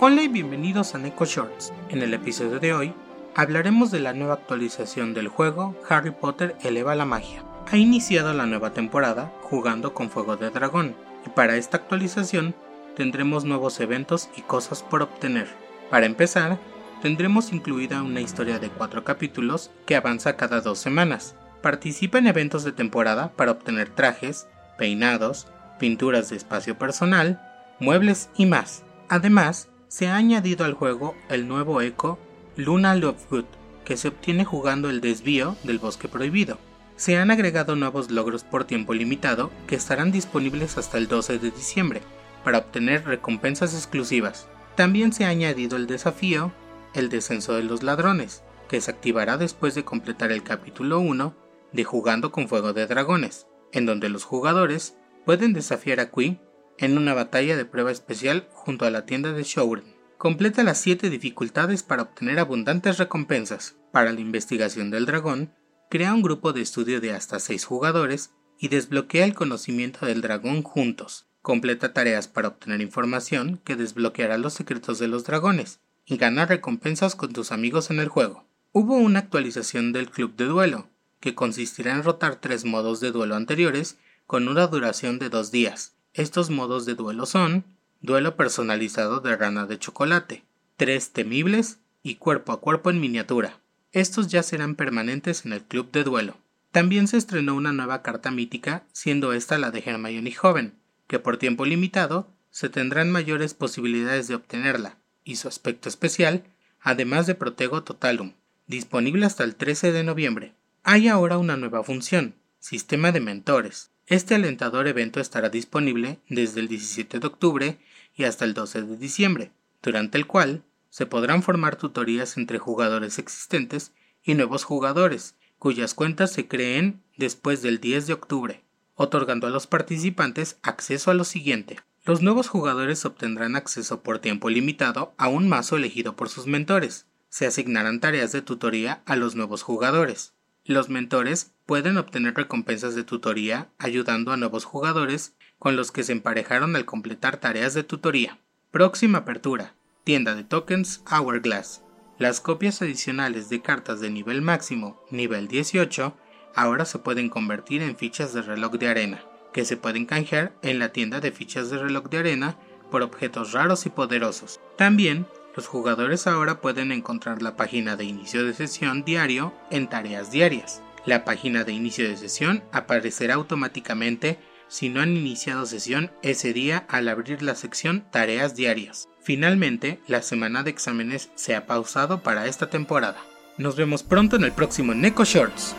Hola y bienvenidos a Neko Shorts. En el episodio de hoy hablaremos de la nueva actualización del juego Harry Potter Eleva la Magia. Ha iniciado la nueva temporada jugando con Fuego de Dragón y para esta actualización tendremos nuevos eventos y cosas por obtener. Para empezar, tendremos incluida una historia de cuatro capítulos que avanza cada dos semanas. Participa en eventos de temporada para obtener trajes, peinados, pinturas de espacio personal, muebles y más. Además, se ha añadido al juego el nuevo eco Luna Lovegood, que se obtiene jugando el desvío del bosque prohibido. Se han agregado nuevos logros por tiempo limitado que estarán disponibles hasta el 12 de diciembre para obtener recompensas exclusivas. También se ha añadido el desafío El descenso de los ladrones, que se activará después de completar el capítulo 1 de Jugando con Fuego de Dragones, en donde los jugadores pueden desafiar a Qui en una batalla de prueba especial junto a la tienda de Shouren. Completa las 7 dificultades para obtener abundantes recompensas. Para la investigación del dragón, crea un grupo de estudio de hasta 6 jugadores y desbloquea el conocimiento del dragón juntos. Completa tareas para obtener información que desbloqueará los secretos de los dragones y gana recompensas con tus amigos en el juego. Hubo una actualización del club de duelo, que consistirá en rotar tres modos de duelo anteriores con una duración de dos días. Estos modos de duelo son duelo personalizado de rana de chocolate, tres temibles y cuerpo a cuerpo en miniatura. Estos ya serán permanentes en el club de duelo. También se estrenó una nueva carta mítica, siendo esta la de Hermione Joven, que por tiempo limitado se tendrán mayores posibilidades de obtenerla, y su aspecto especial, además de Protego Totalum, disponible hasta el 13 de noviembre. Hay ahora una nueva función, Sistema de Mentores, este alentador evento estará disponible desde el 17 de octubre y hasta el 12 de diciembre, durante el cual se podrán formar tutorías entre jugadores existentes y nuevos jugadores, cuyas cuentas se creen después del 10 de octubre, otorgando a los participantes acceso a lo siguiente. Los nuevos jugadores obtendrán acceso por tiempo limitado a un mazo elegido por sus mentores. Se asignarán tareas de tutoría a los nuevos jugadores. Los mentores pueden obtener recompensas de tutoría ayudando a nuevos jugadores con los que se emparejaron al completar tareas de tutoría. Próxima apertura. Tienda de tokens Hourglass. Las copias adicionales de cartas de nivel máximo, nivel 18, ahora se pueden convertir en fichas de reloj de arena, que se pueden canjear en la tienda de fichas de reloj de arena por objetos raros y poderosos. También los jugadores ahora pueden encontrar la página de inicio de sesión diario en tareas diarias. La página de inicio de sesión aparecerá automáticamente si no han iniciado sesión ese día al abrir la sección Tareas diarias. Finalmente, la semana de exámenes se ha pausado para esta temporada. Nos vemos pronto en el próximo Neko Shorts.